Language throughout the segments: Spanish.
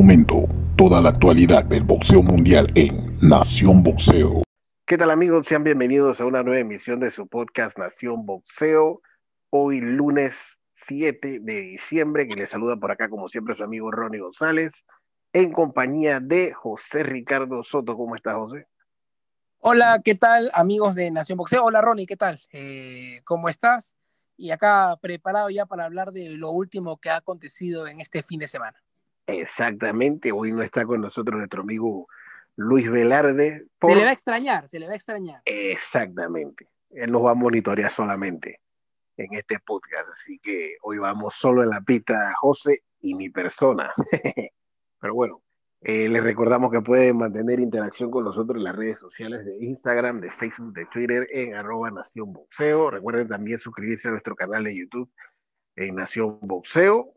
momento toda la actualidad del boxeo mundial en Nación Boxeo. ¿Qué tal amigos? Sean bienvenidos a una nueva emisión de su podcast Nación Boxeo. Hoy lunes 7 de diciembre, que les saluda por acá como siempre su amigo Ronnie González, en compañía de José Ricardo Soto. ¿Cómo estás, José? Hola, ¿qué tal amigos de Nación Boxeo? Hola Ronnie, ¿qué tal? Eh, ¿Cómo estás? Y acá preparado ya para hablar de lo último que ha acontecido en este fin de semana. Exactamente, hoy no está con nosotros nuestro amigo Luis Velarde. Se le va a extrañar, se le va a extrañar. Exactamente, él nos va a monitorear solamente en este podcast, así que hoy vamos solo en la pista José y mi persona. Pero bueno, eh, les recordamos que pueden mantener interacción con nosotros en las redes sociales de Instagram, de Facebook, de Twitter, en arroba Nación Boxeo. Recuerden también suscribirse a nuestro canal de YouTube en Nación Boxeo.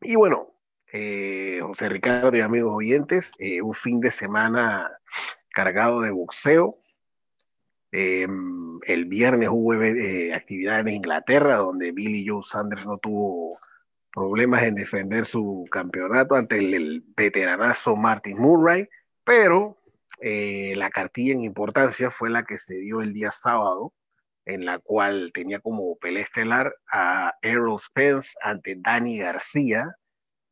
Y bueno, eh, José Ricardo y amigos oyentes, eh, un fin de semana cargado de boxeo. Em, el viernes hubo eh, actividad en Inglaterra donde Billy Joe Sanders no tuvo problemas en defender su campeonato ante el, veteranazo Martin Murray, pero la cartilla en importancia fue la que se dio el día sábado, en la cual tenía como pelea estelar a Errol Spence ante Danny García,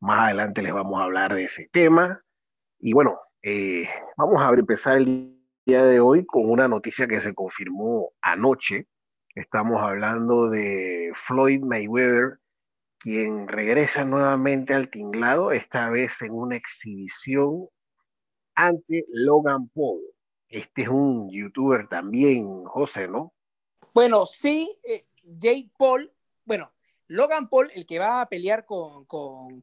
más adelante les vamos a hablar de ese tema. Y bueno, eh, vamos a empezar el día de hoy con una noticia que se confirmó anoche. Estamos hablando de Floyd Mayweather, quien regresa nuevamente al tinglado, esta vez en una exhibición ante Logan Paul. Este es un youtuber también, José, ¿no? Bueno, sí, eh, Jake Paul, bueno, Logan Paul, el que va a pelear con,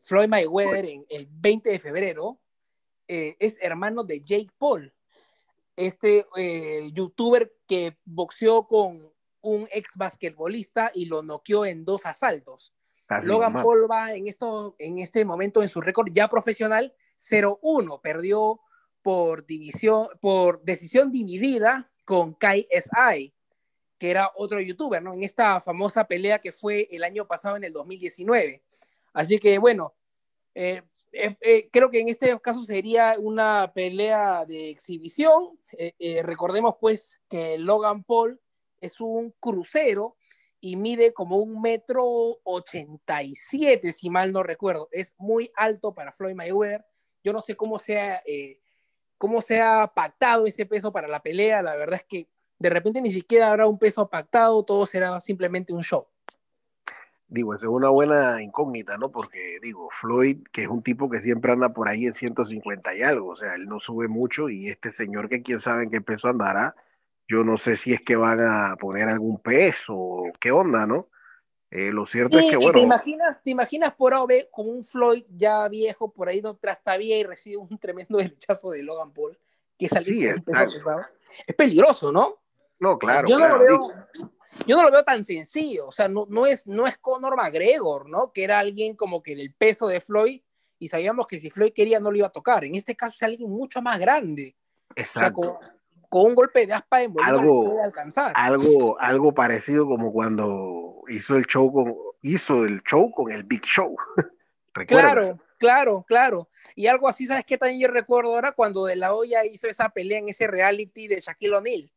Floyd Mayweather en el 20 de febrero, eh, es hermano de Jake Paul, este eh, youtuber que boxeó con un ex basquetbolista y lo noqueó en dos asaltos. Logan Paul va en, esto, en este momento en su récord ya profesional 0-1, perdió por, división, por decisión dividida con Kai SI que era otro youtuber, ¿no? En esta famosa pelea que fue el año pasado, en el 2019. Así que, bueno, eh, eh, eh, creo que en este caso sería una pelea de exhibición. recordemos, pues, que Logan Paul es un crucero y mide como un metro ochenta y siete, si mal no recuerdo. Es muy alto para Floyd Mayweather. Yo no sé cómo sea, cómo se ha pactado ese peso para la pelea. La verdad es que de repente ni siquiera habrá un peso pactado, todo será simplemente un show. Digo, esa es una buena incógnita, ¿no? Porque, digo, Floyd, que es un tipo que siempre anda por ahí en 150 y algo, o sea, él no sube mucho y este señor que quién sabe en qué peso andará, yo no sé si es que van a poner algún peso o qué onda, ¿no? Eh, lo cierto es que, bueno. Te imaginas, te imaginas por AOB como un Floyd ya viejo por ahí no trastabía y recibe un tremendo rechazo de Logan Paul, que salió sí. Es peligroso, ¿no? No, claro. yo, No lo veo, yo no lo veo tan sencillo. O sea, no, no, es, no es Conor McGregor, ¿no? Que era alguien como que del peso de Floyd y sabíamos que si Floyd quería no lo iba a tocar. En este caso es alguien mucho más grande. Exacto. con, un golpe de aspa de algo, puede alcanzar. Algo, algo parecido como cuando hizo el show con, hizo el show con el Big Show. claro, claro, claro. Y algo así, ¿sabes qué también yo recuerdo ahora? Cuando De La Hoya hizo esa pelea en ese reality de Shaquille O'Neal.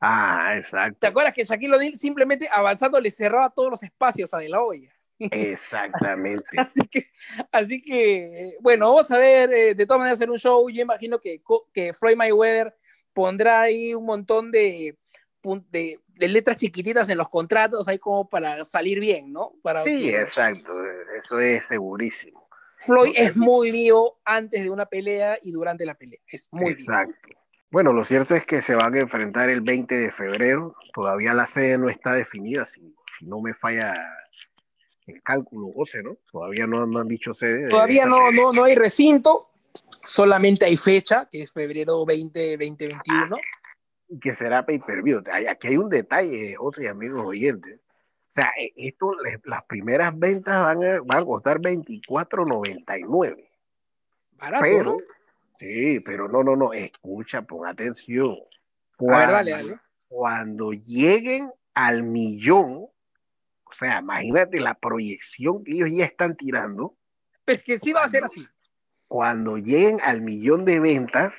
Ah, exacto. ¿Te acuerdas que Shaquille O'Neal simplemente avanzando le cerraba todos los espacios a De La Hoya? Exactamente. así, que, así que, bueno, vamos a ver, eh, de todas maneras hacer un show, yo imagino que, que Floyd Mayweather pondrá ahí un montón de, de, letras chiquititas en los contratos, ahí como para salir bien, ¿no? Para sí, exacto, eso es segurísimo. Floyd es muy vivo antes de una pelea y durante la pelea, es muy exacto. Bueno, lo cierto es que se van a enfrentar el 20 de febrero. Todavía la sede no está definida, si, no me falla el cálculo, José, ¿no? Todavía no, han dicho sede. Todavía no, no, no hay recinto, solamente hay fecha, que es febrero 20, 2021. que será pay-per-view. Aquí hay un detalle, José y amigos oyentes. O sea, e, esto, las primeras ventas van a, van a costar 24.99. Barato, pero, ¿no? Sí, pero no, no, no, escucha, pon atención. Cuando, Cuando lleguen al millón, o sea, imagínate la proyección que ellos ya están tirando. Pero es que sí va a ser así. cuando lleguen al millón de ventas,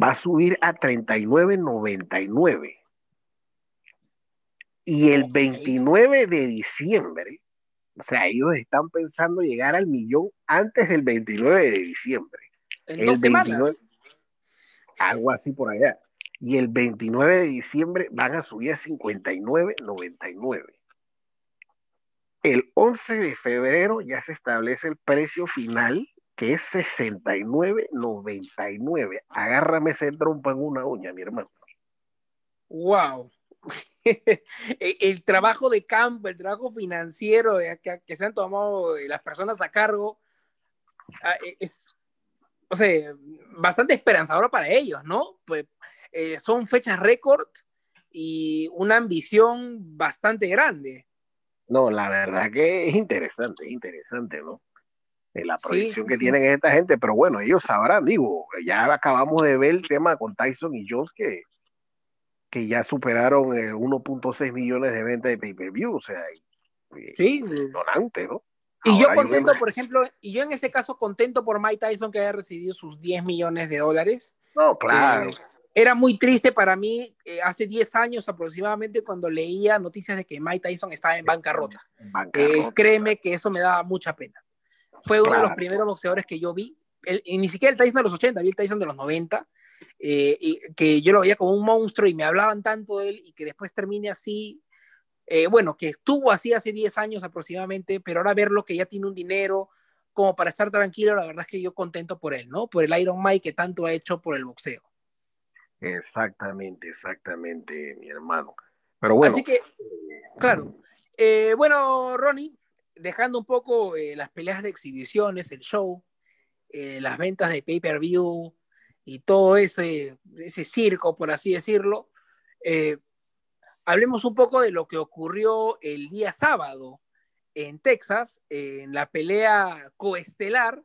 va a subir a 39.99. Y el 29 de diciembre, o sea, ellos están pensando llegar al millón antes del 29 de diciembre. En el dos semanas. algo así por allá. Y el 29 de diciembre van a subir a 59.99. El 11 de febrero ya se establece el precio final, que es 69.99. Agárrame ese trompo en una uña, mi hermano. ¡Wow! el trabajo de campo, el trabajo financiero que, se han tomado las personas a cargo ah, e, es, o sea, bastante esperanzador para ellos, ¿no? Pues eh, son fechas récord y una ambición bastante grande. No, la verdad que es interesante, es interesante, ¿no? Eh, la proyección que tienen esta gente, pero bueno, ellos sabrán, digo, ya acabamos de ver el tema con Tyson y Jones que, que ya superaron 1.6 millones de ventas de pay-per-view, o sea, sí. donante, ¿no? Y yo contento, por ejemplo, y yo en ese caso contento por Mike Tyson que haya recibido sus 10 millones de dólares. No, claro. Eh, era muy triste para mí eh, hace 10 años aproximadamente cuando leía noticias de que Mike Tyson estaba en bancarrota. Eh, créeme que eso me daba mucha pena. Fue uno de los primeros boxeadores que yo vi, y ni siquiera el Tyson de los 80, vi el Tyson de los 90, eh, y que yo lo veía como un monstruo y me hablaban tanto de él y que después termine así. Bueno, que estuvo así hace 10 años aproximadamente, pero ahora verlo que ya tiene un dinero como para estar tranquilo, la verdad es que yo contento por él, ¿no? Por el Iron Mike que tanto ha hecho por el boxeo. Exactamente, exactamente, mi hermano. Pero bueno. Así que, claro. Eh, bueno, Ronnie, dejando un poco eh, las peleas de exhibiciones, el show, eh, las ventas de pay-per-view y todo ese, ese circo, por así decirlo, hablemos un poco de lo que ocurrió el día sábado en Texas, en la pelea coestelar.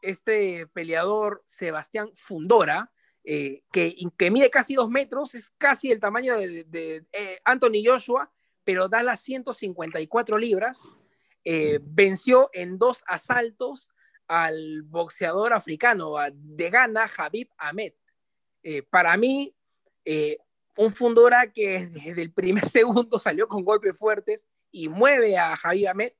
Este peleador, Sebastián Fundora, eh, que, que, mide casi dos metros, es casi el tamaño de, eh, Anthony Joshua, pero da las 154 libras. Eh, venció en dos asaltos al boxeador africano de Ghana, Habib Ahmed. para mí, un Fundora que desde el primer segundo salió con golpes fuertes y mueve a Habib Ahmed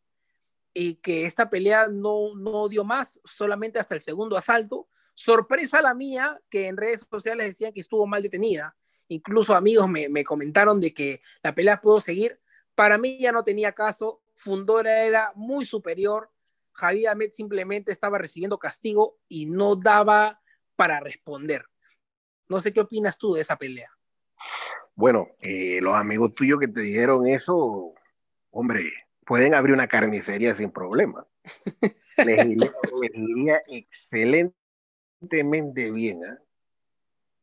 y que esta pelea no, no dio más, solamente hasta el segundo asalto Sorpresa la mía, que en redes sociales decían que estuvo mal detenida. Incluso amigos me, comentaron de que la pelea pudo seguir. Para mí ya no tenía caso. Fundora era muy superior. Javier Ahmed simplemente estaba recibiendo castigo y no daba para responder. No sé qué opinas tú de esa pelea. Bueno, eh, los amigos tuyos que te dijeron eso, hombre, pueden abrir una carnicería sin problema. les iría excelente bien. ¿eh?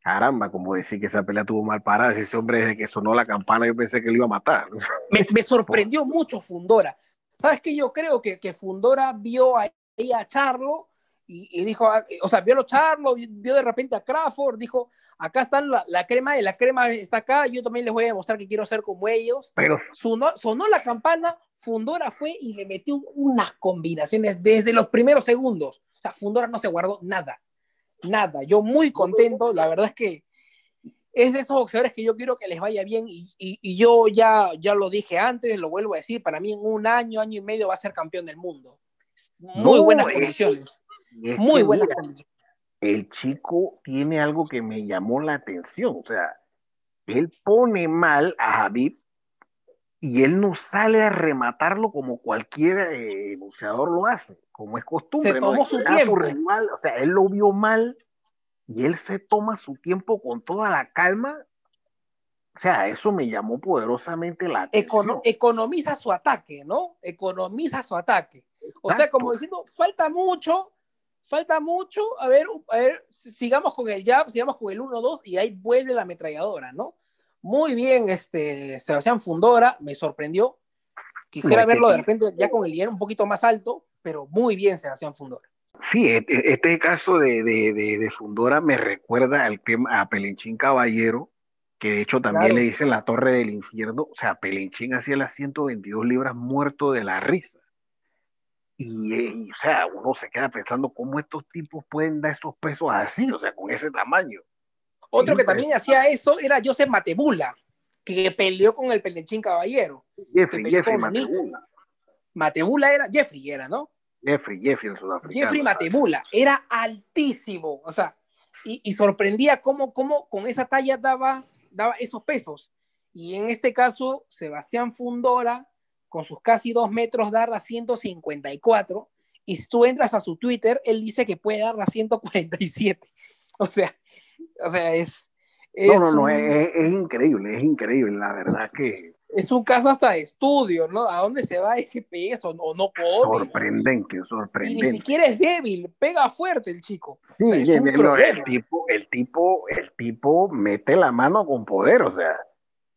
Caramba, como decir que esa pelea tuvo mal parada. Ese hombre, desde que sonó la campana, yo pensé que lo iba a matar. Me, sorprendió mucho Fundora. ¿Sabes qué? Yo creo que, que Fundora vio ahí a Charlo y, dijo, ah, o sea, vio a Charlo, vio de repente a Crawford, dijo, acá están la, la, crema, y la crema está acá, yo también les voy a demostrar que quiero ser como ellos. Pero sonó, sonó la campana, Fundora fue y le metió unas combinaciones desde los primeros segundos. O sea, Fundora no se guardó nada nada. Yo muy contento, la verdad es que es de esos boxeadores que yo quiero que les vaya bien y, yo ya, ya lo dije antes, lo vuelvo a decir, para mí en un año, año y medio va a ser campeón del mundo. Muy buenas condiciones. Muy buenas condiciones. El chico tiene algo que me llamó la atención, o sea, él pone mal a Javid y él no sale a rematarlo como cualquier eh, boxeador lo hace, como es costumbre. Se tomó su tiempo. o sea, él lo vio mal y él se toma su tiempo con toda la calma. O sea, eso me llamó poderosamente la atención. economiza su ataque, ¿no? Economiza su ataque. O sea, como diciendo, falta mucho, falta mucho, a ver, a ver, sigamos con el jab, sigamos con el 1-2 y ahí vuelve la ametralladora, ¿no? Muy bien, este, Sebastián Fundora, me sorprendió. Quisiera verlo de repente ya con el dinero un poquito más alto, pero muy bien Sebastián Fundora. Sí, este, este caso de, de, Fundora me recuerda al tema a Pelenchín Caballero, que de hecho también le dicen la torre del infierno. O sea, Pelenchín hacía las 122 libras muerto de la risa. Y, o sea, uno se queda pensando cómo estos tipos pueden dar esos pesos así, o sea, con ese tamaño. Otro que también hacía eso era Joseph Matebula, que peleó con el Pelechín Caballero. Jeffrey, Jeffrey Matebula. Matebula era, Jeffrey era, ¿no? Jeffrey, Jeffrey el sudafricano. Jeffrey Matebula, era altísimo, o sea, y, y sorprendía cómo, cómo con esa talla daba, daba esos pesos. Y en este caso, Sebastián Fundora, con sus casi dos metros, da a 154. Y si tú entras a su Twitter, él dice que puede dar a 147. O sea, o sea, es... no, no, no, es, es, increíble, es increíble, la verdad que... Es un caso hasta de estudio, ¿no? ¿A dónde se va ese peso? O no come. Sorprendente, sorprendente. Y ni siquiera es débil, pega fuerte el chico. Sí, o sea, el, el, tipo, el, tipo, el tipo mete la mano con poder, o sea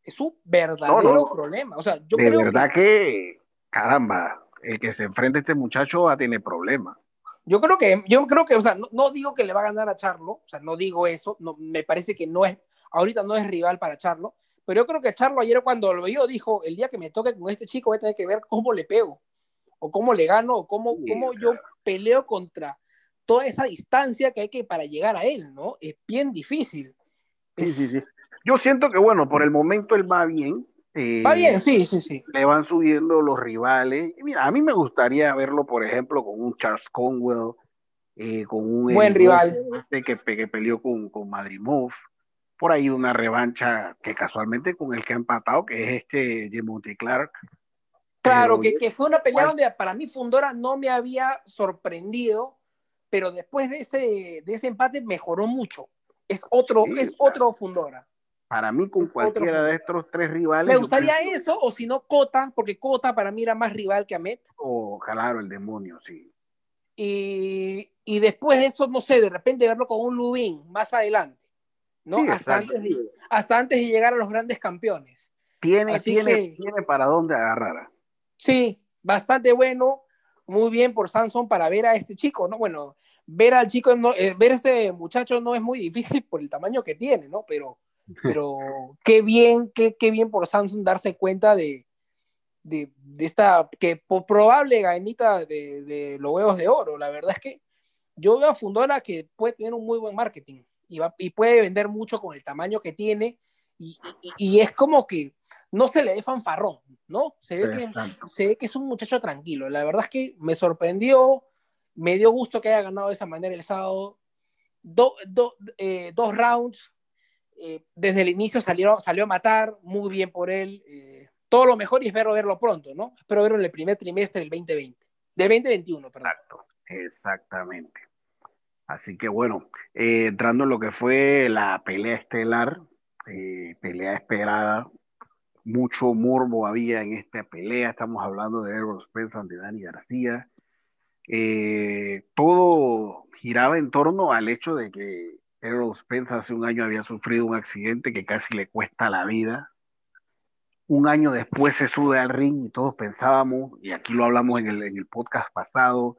es un verdadero no, no. problema. O sea, yo de creo verdad que... que... caramba, el que se enfrenta a este muchacho va a tener problemas. Yo creo que, yo creo que, o sea, no, no, digo que le va a ganar a Charlo, o sea, no digo eso, no, me parece que no es, ahorita no es rival para Charlo, pero yo creo que Charlo ayer cuando lo vio dijo, el día que me toque con este chico voy a tener que ver cómo le pego, o cómo le gano, o cómo, sí, cómo yo peleo contra toda esa distancia que hay que para llegar a él, ¿no? Es bien difícil. Sí, sí, sí. Yo siento que, bueno, por el momento él va bien. Eh, va bien, sí, sí, sí. Le van subiendo los rivales. Mira, a mí me gustaría verlo, por ejemplo, con un Charles Conwell, eh, con un... Buen rival. Este que, que, peleó con, con Madrimov. Por ahí una revancha que casualmente con el que ha empatado, que es este Monte Clark. Claro, que, que, fue una pelea donde para mí Fundora no me había sorprendido, pero después de ese, de ese empate mejoró mucho. Es otro, sí, es claro. otro Fundora para mí con cualquiera de estos tres rivales. Me gustaría eso, o si no, Cota, porque Cota para mí era más rival que Amet. O oh, claro, el demonio, sí. Y, y, después de eso, no sé, de repente verlo con un Lubin más adelante, ¿no? Sí, hasta, antes de, hasta, antes de, llegar a los grandes campeones. Tiene, tiene, que, tiene para dónde agarrar. Sí, bastante bueno, muy bien por Samson para ver a este chico, ¿no? Bueno, ver al chico, no, eh, ver a este muchacho no es muy difícil por el tamaño que tiene, ¿no? Pero pero qué bien, qué, qué bien por Samsung darse cuenta de, de, de esta que probable ganita de, de, los huevos de oro. La verdad es que yo veo a Fundora que puede tener un muy buen marketing y, va, y puede vender mucho con el tamaño que tiene. Y, y, y, es como que no se le dé fanfarrón, ¿no? Se ve, que, se ve que es un muchacho tranquilo. La verdad es que me sorprendió, me dio gusto que haya ganado de esa manera el sábado. Do, do, eh, dos rounds, eh, desde el inicio salió, salió a matar, muy bien por él. Eh, todo lo mejor y espero verlo pronto, ¿no? Espero verlo en el primer trimestre del 2020, de 2021, perdón. Exacto, exactamente. Así que bueno, eh, entrando en lo que fue la pelea estelar, pelea esperada, mucho morbo había en esta pelea. Estamos hablando de Errol Spence ante Dani García. Todo giraba en torno al hecho de que Errol Spence hace un año había sufrido un accidente que casi le cuesta la vida. Un año después se sube al ring y todos pensábamos, y aquí lo hablamos en el, en el podcast pasado,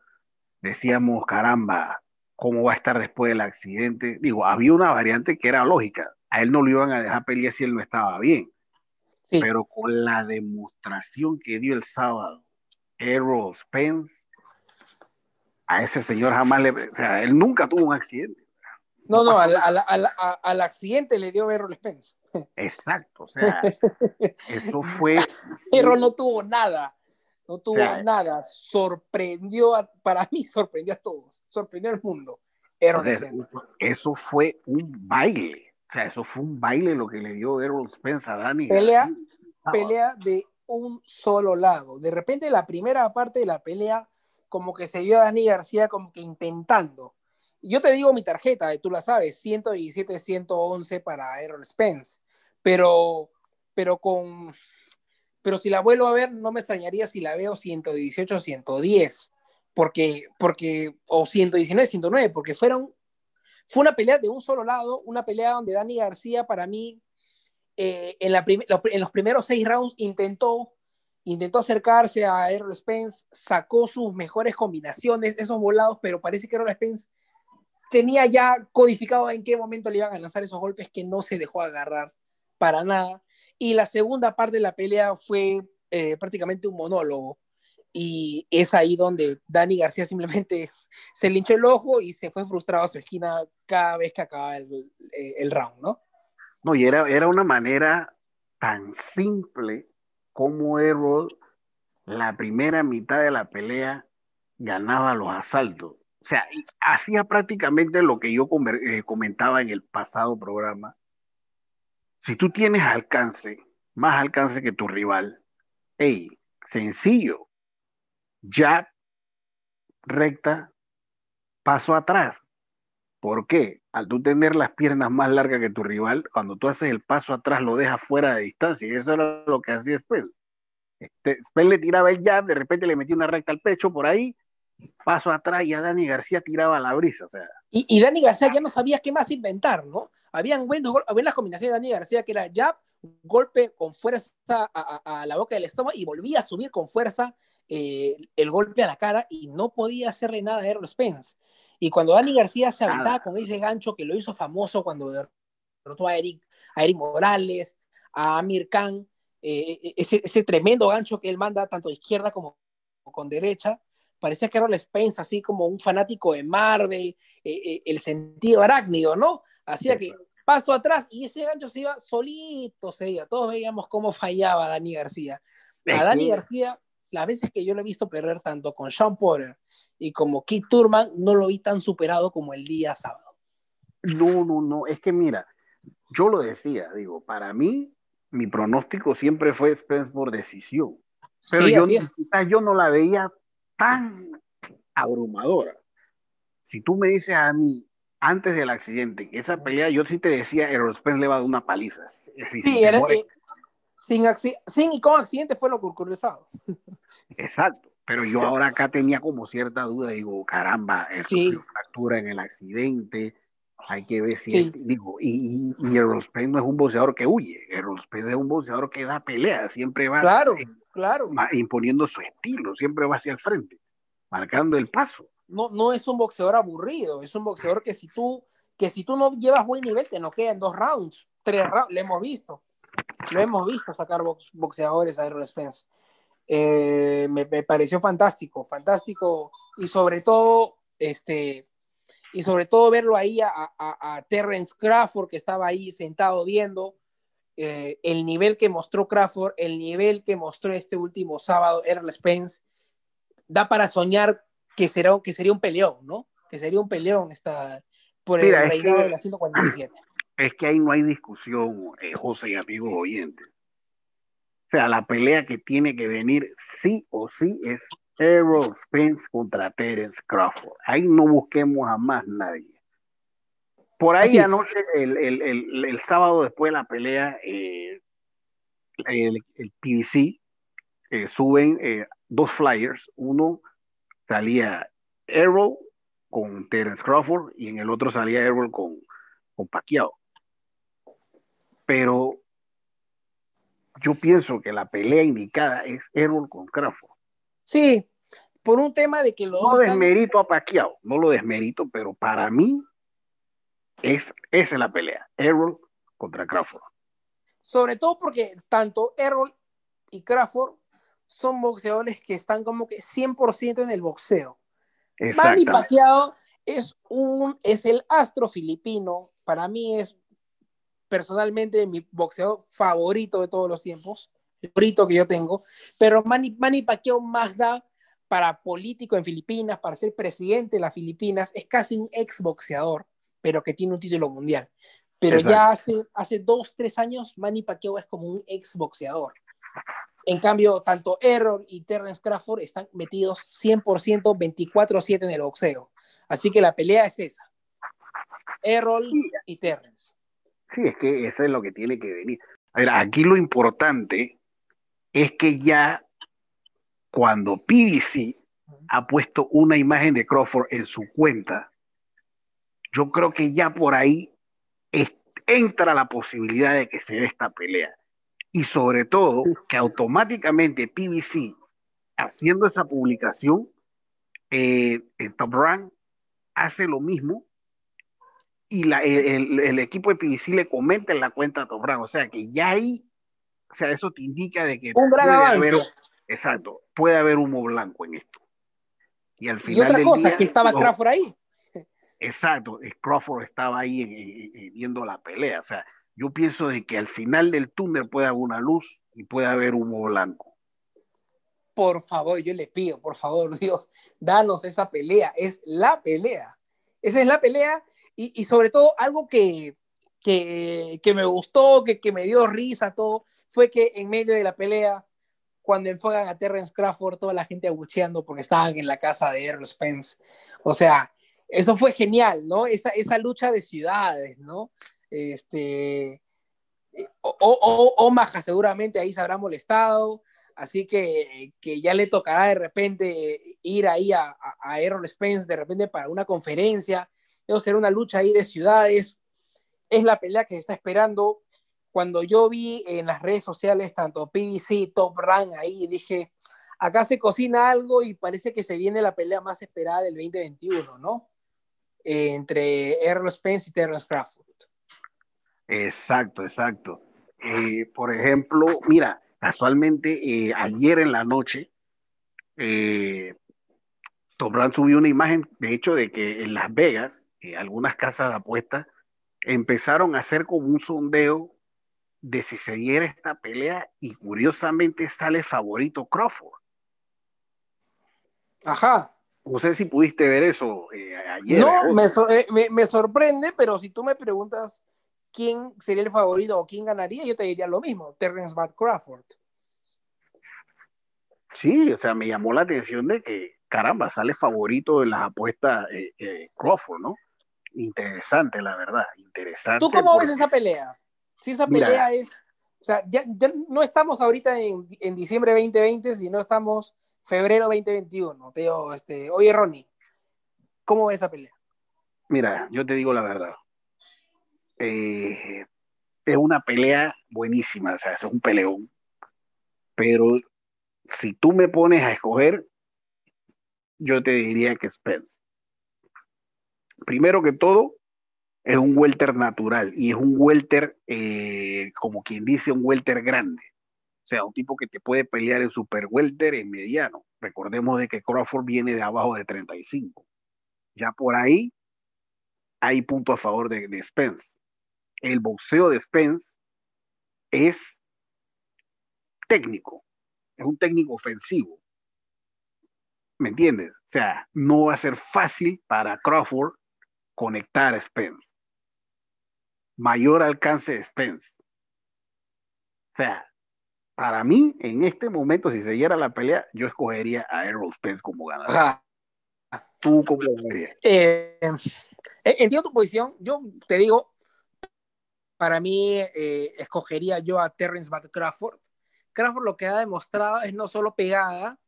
decíamos, caramba, ¿cómo va a estar después del accidente? Digo, había una variante que era lógica. A él no lo iban a dejar pelear si él no estaba bien. Sí. Pero con la demostración que dio el sábado Errol Spence, a ese señor jamás le... O sea, él nunca tuvo un accidente. No, no, al, al, al, al, accidente le dio Errol Spence. Exacto, o sea, eso fue. Errol no tuvo nada, no tuvo o sea, nada. Sorprendió, a, para mí sorprendió a todos, sorprendió al mundo. Errol o sea, Spence. Eso fue un baile, o sea, eso fue un baile lo que le dio Errol Spence a Dani. Pelea, pelea de un solo lado. De repente, la primera parte de la pelea, como que se vio a Dani García como que intentando yo te digo mi tarjeta, tú la sabes, 117, 111 para Errol Spence, pero, pero con, pero si la vuelvo a ver, no me extrañaría si la veo 118, 110, porque, porque, o 119, 109, porque fueron, fue una pelea de un solo lado, una pelea donde Dani García para mí, eh, en, la en los primeros seis rounds intentó intentó acercarse a Errol Spence, sacó sus mejores combinaciones, esos volados, pero parece que Errol Spence tenía ya codificado en qué momento le iban a lanzar esos golpes que no se dejó agarrar para nada. Y la segunda parte de la pelea fue eh, prácticamente un monólogo. y es ahí donde Dani García simplemente se linchó el ojo y se fue frustrado a su esquina cada vez que acababa el, el round, ¿no? No, y era, era una manera tan simple como Errol la primera mitad de la pelea ganaba los asaltos. O sea, hacía prácticamente lo que yo eh, comentaba en el pasado programa. Si tú tienes alcance, más alcance que tu rival, hey, sencillo, ya recta, paso atrás. ¿Por qué? Al tú tener las piernas más largas que tu rival, cuando tú haces el paso atrás lo dejas fuera de distancia. Y eso era lo que hacía Spence. Este, Spence le tiraba el jab, de repente le metía una recta al pecho por ahí, paso atrás y a Dani García tiraba la brisa. O sea. y, y Dani García ya no sabía qué más inventar, ¿no? Habían buenas combinaciones de Dani García que era jab, golpe con fuerza a, la boca del estómago y volvía a subir con fuerza eh, el golpe a la cara y no podía hacerle nada a Errol Spence. Y cuando Dani García se aventaba con ese gancho que lo hizo famoso cuando derrotó a Eric, a Eric Morales, a Amir Khan, eh, e, ese, ese, tremendo gancho que él manda tanto de izquierda como con derecha, parecía que Errol Spence, así como un fanático de Marvel, eh, el sentido arácnido, ¿no? Hacía que paso atrás y ese gancho se iba solito, se iba. Todos veíamos cómo fallaba Dani García. A Dani García, las veces que yo lo he visto perder tanto con Sean Porter y como Keith Turman no lo vi tan superado como el día sábado. No, no, no, es que mira, yo lo decía, digo, para mí mi pronóstico siempre fue Spence por decisión, pero yo, yo no la veía tan abrumadora. Si tú me dices a mí antes del accidente, que esa pelea, yo sí te decía, Errol Spence le va a dar una paliza. sí, era, sin, sin y con accidente fue lo que ocurrió sábado. Exacto. Pero yo ahora acá tenía como cierta duda, digo, caramba, él sufrió fractura en el accidente, hay que ver si, digo, y, y, y no es un boxeador que huye, Errol Spence es un boxeador que da pelea, siempre va claro, claro. imponiendo su estilo, siempre va hacia el frente, marcando el paso. No, no es un boxeador aburrido, es un boxeador que si tú, que si tú no llevas buen nivel, te no quedan dos rounds, tres rounds, lo hemos visto, lo hemos visto sacar boxeadores a Errol Spence. Eh, me, pareció fantástico, fantástico y sobre todo, este, y sobre todo verlo ahí a, a, Terrence Crawford que estaba ahí sentado viendo eh, el nivel que mostró Crawford, el nivel que mostró este último sábado Errol Spence, da para soñar que, será, que sería un peleón, ¿no? Que sería un peleón esta, por el reinado de la 147. Es que ahí no hay discusión, eh, José y amigos oyentes. O sea, la pelea que tiene que venir sí o sí es Errol Spence contra Terence Crawford. Ahí no busquemos a más nadie. Por ahí anoche, el, el, el, el, sábado después de la pelea, eh, el, PBC eh, suben eh, dos flyers. Uno salía Errol con Terence Crawford y en el otro salía Errol con, con Pacquiao. Pero yo pienso que la pelea indicada es Errol con Crawford. Sí, por un tema de que los No desmerito a Pacquiao, no lo desmerito, pero para mí es, esa es la pelea, Errol contra Crawford. Sobre todo porque tanto Errol y Crawford son boxeadores que están como que 100% en el boxeo. Manny Pacquiao es, un, es el astro filipino, para mí es personalmente mi boxeador favorito de todos los tiempos, el favorito que yo tengo, pero Manny, Manny Pacquiao más da para político en Filipinas, para ser presidente de las Filipinas, es casi un ex boxeador, pero que tiene un título mundial. Pero ya hace, hace dos, tres años, Manny Pacquiao es como un ex boxeador. En cambio, tanto Errol y Terrence Crawford están metidos 100% 24-7 en el boxeo. Así que la pelea es esa. Errol y Terrence. Sí, es que eso es lo que tiene que venir. A ver, aquí lo importante es que ya cuando PBC ha puesto una imagen de Crawford en su cuenta, yo creo que ya por ahí entra la posibilidad de que se dé esta pelea. Y sobre todo, que automáticamente PBC, haciendo esa publicación, eh, en Top Rank, hace lo mismo y la, el, el, equipo de PBC le comenta en la cuenta a Top O sea que ya ahí, o sea, eso te indica de que un gran avance. Exacto, puede haber humo blanco en esto. Y al final y otra del cosa, día, que estaba Crawford ahí. Exacto, Crawford estaba ahí eh, eh, viendo la pelea. O sea, yo pienso de que al final del túnel puede haber una luz y puede haber humo blanco. Por favor, yo le pido, por favor, Dios, danos esa pelea. Es la pelea. Esa es la pelea y, y sobre todo algo que, que, que me gustó, que, que, me dio risa, todo, fue que en medio de la pelea, cuando enfocan a Terrence Crawford, toda la gente abucheando porque estaban en la casa de Errol Spence. O sea, eso fue genial, ¿no? Esa, esa lucha de ciudades, ¿no? Este, o, o, Omaha seguramente ahí se habrá molestado, así que, que, ya le tocará de repente ir ahí a, a, a Errol Spence de repente para una conferencia, eso será una lucha ahí de ciudades, es la pelea que se está esperando. Cuando yo vi en las redes sociales tanto PBC, Top Rank ahí, dije, acá se cocina algo y parece que se viene la pelea más esperada del 2021, ¿no? Eh, entre Errol Spence y Terrence Crawford. Exacto, exacto. Eh, por ejemplo, mira, casualmente eh, ayer en la noche, eh, Top Rank subió una imagen, de hecho, de que en Las Vegas, algunas casas de apuestas empezaron a hacer como un sondeo de si se diera esta pelea y curiosamente sale favorito Crawford. Ajá. No sé si pudiste ver eso eh, ayer. No, me, so eh, me, me, sorprende, pero si tú me preguntas quién sería el favorito o quién ganaría, yo te diría lo mismo, Terrence Bad Crawford. Sí, o sea, me llamó la atención de que, caramba, sale favorito en las apuestas eh, eh, Crawford, ¿no? Interesante, la verdad, interesante. ¿Tú cómo porque... ves esa pelea? Si esa pelea es, o sea, ya, ya, no estamos ahorita en, en, diciembre 2020, sino estamos febrero 2021. Te digo, este, oye, Ronnie, ¿cómo ves esa pelea? Mira, yo te digo la verdad. Eh, es una pelea buenísima, o sea, es un peleón. Pero si tú me pones a escoger, yo te diría que Spence primero que todo, es un welter natural y es un welter, eh, como quien dice, un welter grande. Sea, un tipo que te puede pelear en super welter, en mediano. Recordemos de que Crawford viene de abajo de 35. Ya por ahí hay punto a favor de, de Spence. El boxeo de Spence es técnico, es un técnico ofensivo. ¿Me entiendes? O sea, no va a ser fácil para Crawford conectar a Spence. Mayor alcance de Spence. O sea, para mí, en este momento, si se diera la pelea, yo escogería a Errol Spence como ganador. Ajá. ¿Tú cómo? Eh, entiendo tu posición. Yo te digo, para mí, eh, escogería yo a Terrence Bad Crawford. Crawford lo que ha demostrado es no solo pegada,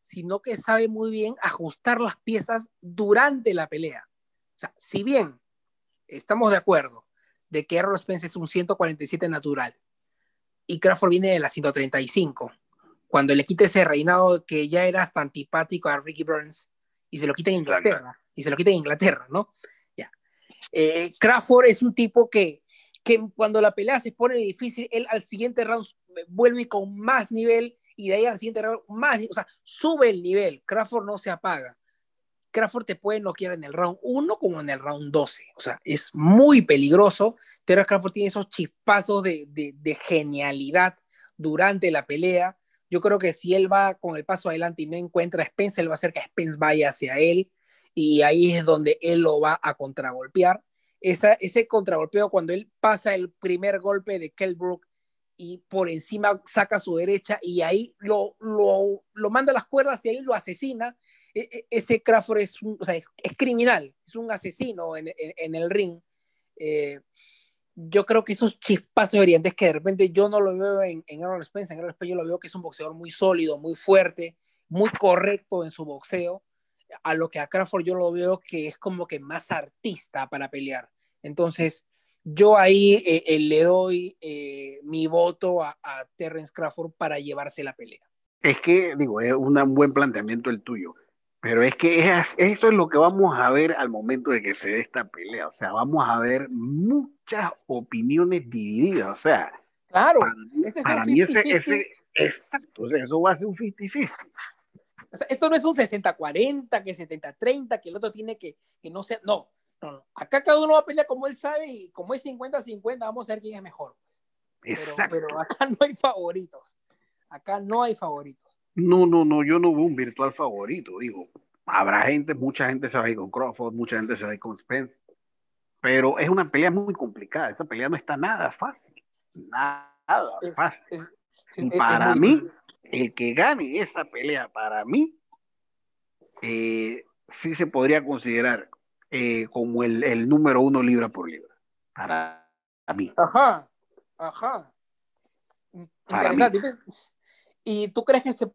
sino que sabe muy bien ajustar las piezas durante la pelea. O sea, si bien estamos de acuerdo de que Errol Spence es un 147 natural y Crawford viene de la 135, cuando le quita ese reinado que ya era hasta antipático a Ricky Burns y se lo quita en Inglaterra, Exacto. y se lo quita en Inglaterra, ¿no? Ya. Eh, Crawford es un tipo que, que cuando la pelea se pone difícil, él al siguiente round vuelve con más nivel y de ahí al siguiente round más, o sea, sube el nivel. Crawford no se apaga. Crawford te puede noquear en el round 1 como en el round 12. O sea, es muy peligroso. Terence Crawford tiene esos chispazos de, de, genialidad durante la pelea. Yo creo que si él va con el paso adelante y no encuentra a Spence, él va a hacer que Spence vaya hacia él y ahí es donde él lo va a contragolpear. Esa, ese contragolpeo cuando él pasa el primer golpe de Kellbrook y por encima saca su derecha y ahí lo, lo, lo manda a las cuerdas y ahí lo asesina ese Crawford es, un, o sea, es, es, criminal, es un asesino en, en, en el ring. Eh, yo creo que esos chispazos brillantes que de repente yo no lo veo en, en Aaron Spence, en Aaron Spence yo lo veo que es un boxeador muy sólido, muy fuerte, muy correcto en su boxeo, a lo que a Crawford yo lo veo que es como que más artista para pelear. Entonces, yo ahí eh, eh, le doy eh, mi voto a, a Terrence Crawford para llevarse la pelea. Es que, digo, es un buen planteamiento el tuyo. Pero es que es, eso es lo que vamos a ver al momento de que se dé esta pelea. O sea, vamos a ver muchas opiniones divididas. O sea, claro, para, este para mí ese, ese, Exacto, o sea, eso va a ser un 50-50. O sea, esto no es un 60-40, que 70-30, que el otro tiene que, que no sea, no, no, no. Acá cada uno va a pelear como él sabe y como es 50-50, vamos a ver quién es mejor. Pues. Exacto. Pero, pero acá no hay favoritos. Acá no hay favoritos. No, no, no, yo no veo un virtual favorito, digo. Habrá gente, mucha gente se va a ir con Crawford, mucha gente se va a ir con Spence, pero es una pelea muy complicada. Esa pelea no está nada fácil. Nada Es- fácil. es- Y es- para mí, difícil. el que gane esa pelea, para mí, eh, sí se podría considerar eh, como el, el número uno libra por libra. Para mí. Ajá, ajá. Para Interesante. ¿Y tú crees que se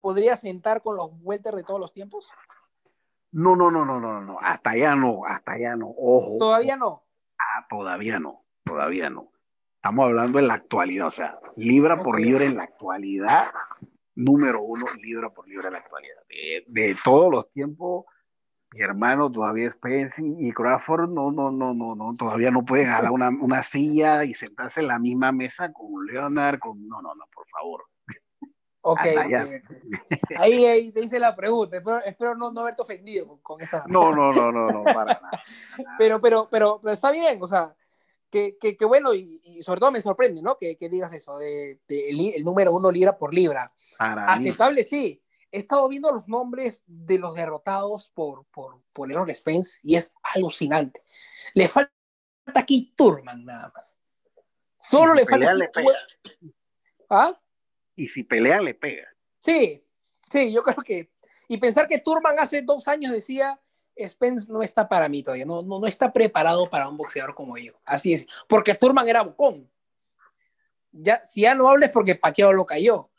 podría sentar con los welter de todos los tiempos? No, no, no, no, no, no. Hasta allá no, hasta allá no. Ojo. Todavía no. Ah, todavía no, todavía no. Estamos hablando en la actualidad, o sea, libra por libra en la actualidad, número uno, libra por libra en la actualidad. De, de todos los tiempos, mi hermano todavía Spence y Crawford no, no, no, no, no, todavía no pueden jalar una, una silla y sentarse en la misma mesa con Leonard, con, no, no, no, por favor. Ok. Ahí, ahí te hice la pregunta. Espero, espero no, no haberte ofendido con, con esa. No, no, no, no, no, para nada. Pero, pero, pero, pero está bien, o sea, que, que, que bueno, y, y sobre todo me sorprende, ¿no? Que, que digas eso, de, de el, el número uno libra por libra. Para mí, Aceptable, sí. He estado viendo los nombres de los derrotados por, por, por Errol Spence y es alucinante. Le falta aquí Turman nada más. Solo le falta. le ¿Ah? Y si pelea, le pega. Sí, sí, yo creo que. Y pensar que Turman hace dos años decía, Spence no está para mí todavía, no, no, no está preparado para un boxeador como yo. Así es, porque Turman era bocón. Ya, si ya no hables porque Paqueo lo cayó,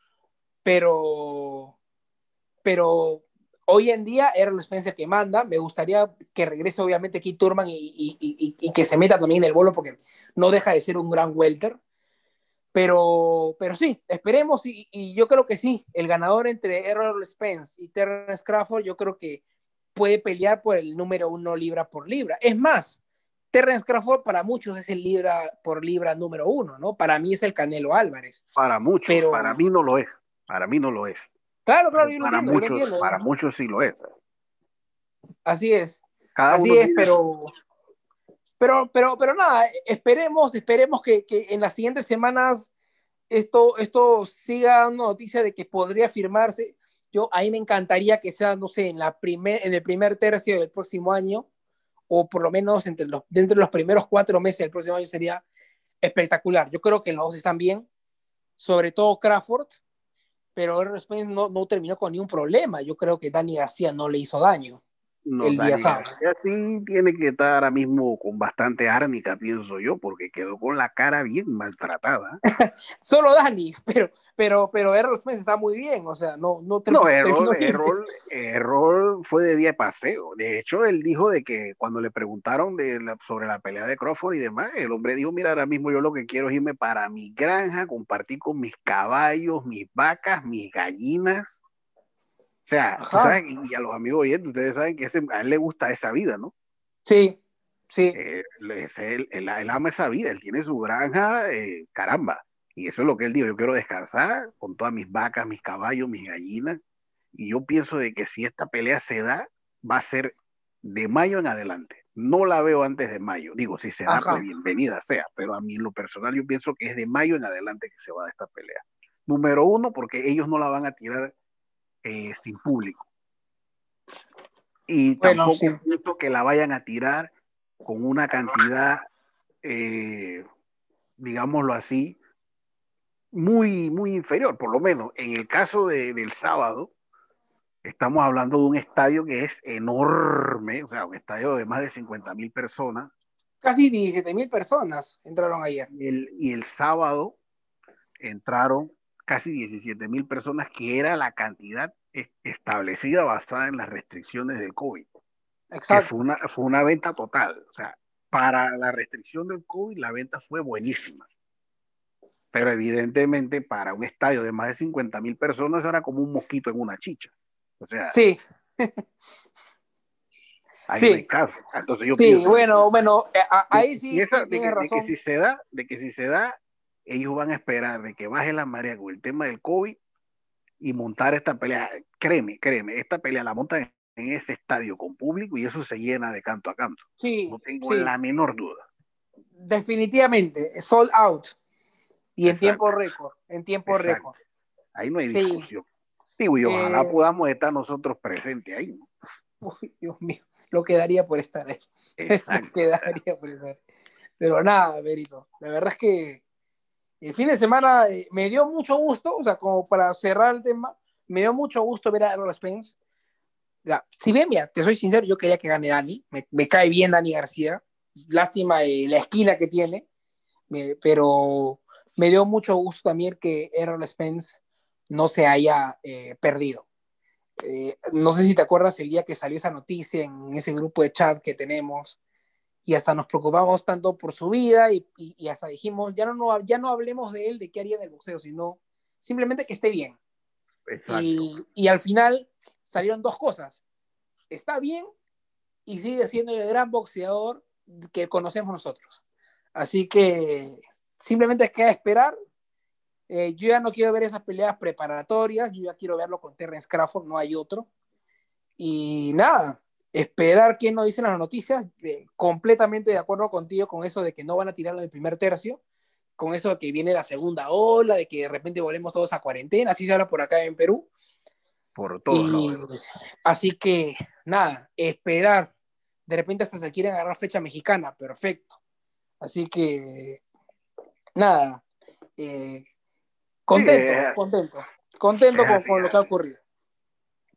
pero, pero hoy en día era el Spencer que manda. Me gustaría que regrese, obviamente, Keith Turman y, y, y, y que se meta también en el bolo porque no deja de ser un gran welter. Pero, pero sí, esperemos y, y, yo creo que sí, el ganador entre Errol Spence y Terrence Crawford, yo creo que puede pelear por el número uno libra por libra. Es más, Terrence Crawford para muchos es el libra por libra número uno, ¿no? Para mí es el Canelo Álvarez. Para muchos, Pero- para mí no lo es. Para mí no lo es. Claro, claro, yo lo para, entiendo, yo lo muchos, entiendo. para muchos sí lo es. Así es. Cada Así es, tiene- pero, pero, pero, pero nada, esperemos, esperemos que, que en las siguientes semanas esto, esto siga una noticia de que podría firmarse. Yo, a mí me encantaría que sea, no sé, en, la primer, en el primer tercio del próximo año, o por lo menos entre los, dentro de los primeros cuatro meses del próximo año sería espectacular. Yo creo que los dos están bien, sobre todo Crawford, pero Errol Spence no, no terminó con ningún problema. Yo creo que Dani García no le hizo daño. No, el día sábado. García sí tiene que estar ahora mismo con bastante árnica, pienso yo, porque quedó con la cara bien maltratada. Solo Dani, pero, pero, pero Errol Spence está muy bien, o sea, no, no, No, bien. error, error fue de día de paseo. De hecho, él dijo de que cuando le preguntaron de la- sobre la pelea de Crawford y demás, el hombre dijo, mira, ahora mismo yo lo que quiero es irme para mi granja, compartir con mis caballos, mis vacas, mis gallinas. O sea, y a los amigos oyentes, ustedes saben que ese- a él le gusta esa vida, ¿no? Sí, sí, Eh, es él, él- él ama esa vida, él tiene su granja, eh, caramba. Y eso es lo que él dijo, yo quiero descansar con todas mis vacas, mis caballos, mis gallinas. Y yo pienso de que si esta pelea se da, va a ser de mayo en adelante. No la veo antes de mayo. Digo, si se da, Ajá. pues bienvenida sea. Pero a mí en lo personal yo pienso que es de mayo en adelante que se va a dar esta pelea. Número uno, porque ellos no la van a tirar eh, sin público. Y Bueno, tampoco sí. que la vayan a tirar con una cantidad, eh, digámoslo así, muy, muy inferior. Por lo menos en el caso de- del sábado, estamos hablando de un estadio que es enorme, o sea, un estadio de más de 50 mil personas. casi 17 mil personas entraron ayer. El, y el sábado entraron casi 17 mil personas, que era la cantidad es- establecida basada en las restricciones del COVID. que Exacto. fue una, fue una venta total. O sea, para la restricción del COVID, la venta fue buenísima. Pero evidentemente, para un estadio de más de 50 mil personas, era como un mosquito en una chicha. O sea, Sí, ahí sí. Entonces yo sí, pienso bueno, bueno, eh, de ahí que sí si esa- de, que, de que razón. si se da, de que si se da, ellos van a esperar de que baje la marea con el tema del COVID y montar esta pelea. Créeme, créeme, esta pelea la montan en ese estadio con público y eso se llena de canto a canto. Sí, no tengo sí. la menor duda. Definitivamente, sold out. Y en Exacto. tiempo récord, en tiempo Exacto. récord. Ahí no hay Sí. discusión. Digo, y ojalá Eh, podamos estar nosotros presentes ahí. ¿no? Uy, Dios mío, lo quedaría por estar ahí. Exacto. Lo quedaría por estar ahí. Pero nada, Berito, la verdad es que el fin de semana eh, me dio mucho gusto, o sea, como para cerrar el tema, me dio mucho gusto ver a Errol Spence. Sea, si bien, mira, te soy sincero, yo quería que gane Dani, me, me cae bien Dani García, lástima eh, la esquina que tiene, me- pero me dio mucho gusto también que Errol Spence no se haya eh, perdido. Eh, no sé si te acuerdas el día que salió esa noticia en ese grupo de chat que tenemos y hasta nos preocupamos tanto por su vida y, y- y hasta dijimos, ya no, no, ya no hablemos de él, de qué haría en el boxeo, sino simplemente que esté bien. Y al final salieron dos cosas. Está bien y sigue siendo el gran boxeador que conocemos nosotros. Así que simplemente queda esperar. Eh, yo ya no quiero ver esas peleas preparatorias, yo ya quiero verlo con Terrence Crawford, no hay otro. Y nada, esperar qué nos dicen las noticias. Eh, completamente de acuerdo contigo con eso de que no van a tirarlo del primer tercio, con eso de que viene la segunda ola, de que de repente volvemos todos a cuarentena, así se habla por acá en Perú. Por lados. así que nada, esperar. De repente hasta se quieren agarrar fecha mexicana, perfecto. Así que nada, eh, contento, eh, contento, contento es con, así, con lo que ha ocurrido.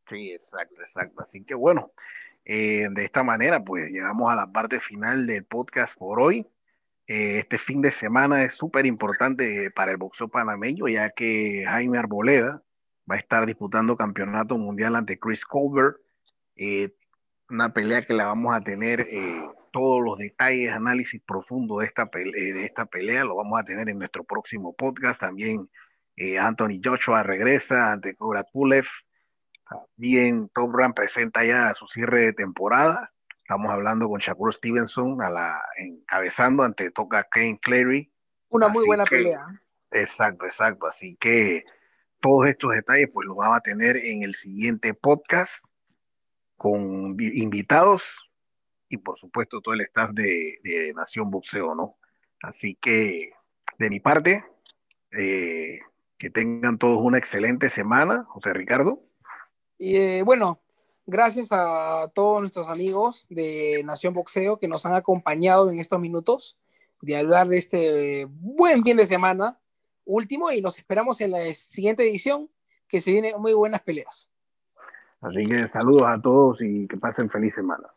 Sí, exacto, exacto. Así que bueno, eh, de esta manera pues llegamos a la parte final del podcast por hoy. Eh, este fin de semana es súper importante para el boxeo panameño, ya que Jaime Arboleda va a estar disputando campeonato mundial ante Chris Colbert. Eh, una pelea que la vamos a tener eh, todos los detalles, análisis profundo de esta, pelea, de esta pelea, lo vamos a tener en nuestro próximo podcast. También eh, Anthony Joshua regresa ante Cobra Pulev. También Top Rank presenta ya su cierre de temporada. Estamos hablando con Shakur Stevenson a la, encabezando ante Toca Kane Clary. Una muy Así buena que- pelea. Exacto, exacto. Así que todos estos detalles pues los vamos a tener en el siguiente podcast con vi- invitados y por supuesto todo el staff de, de Nación Boxeo, ¿no? Así que de mi parte, eh, que tengan todos una excelente semana, José Ricardo. Y eh, bueno, gracias a todos nuestros amigos de Nación Boxeo que nos han acompañado en estos minutos de hablar de este buen fin de semana último y los esperamos en la siguiente edición que se vienen muy buenas peleas. Así que saludos a todos y que pasen feliz semana.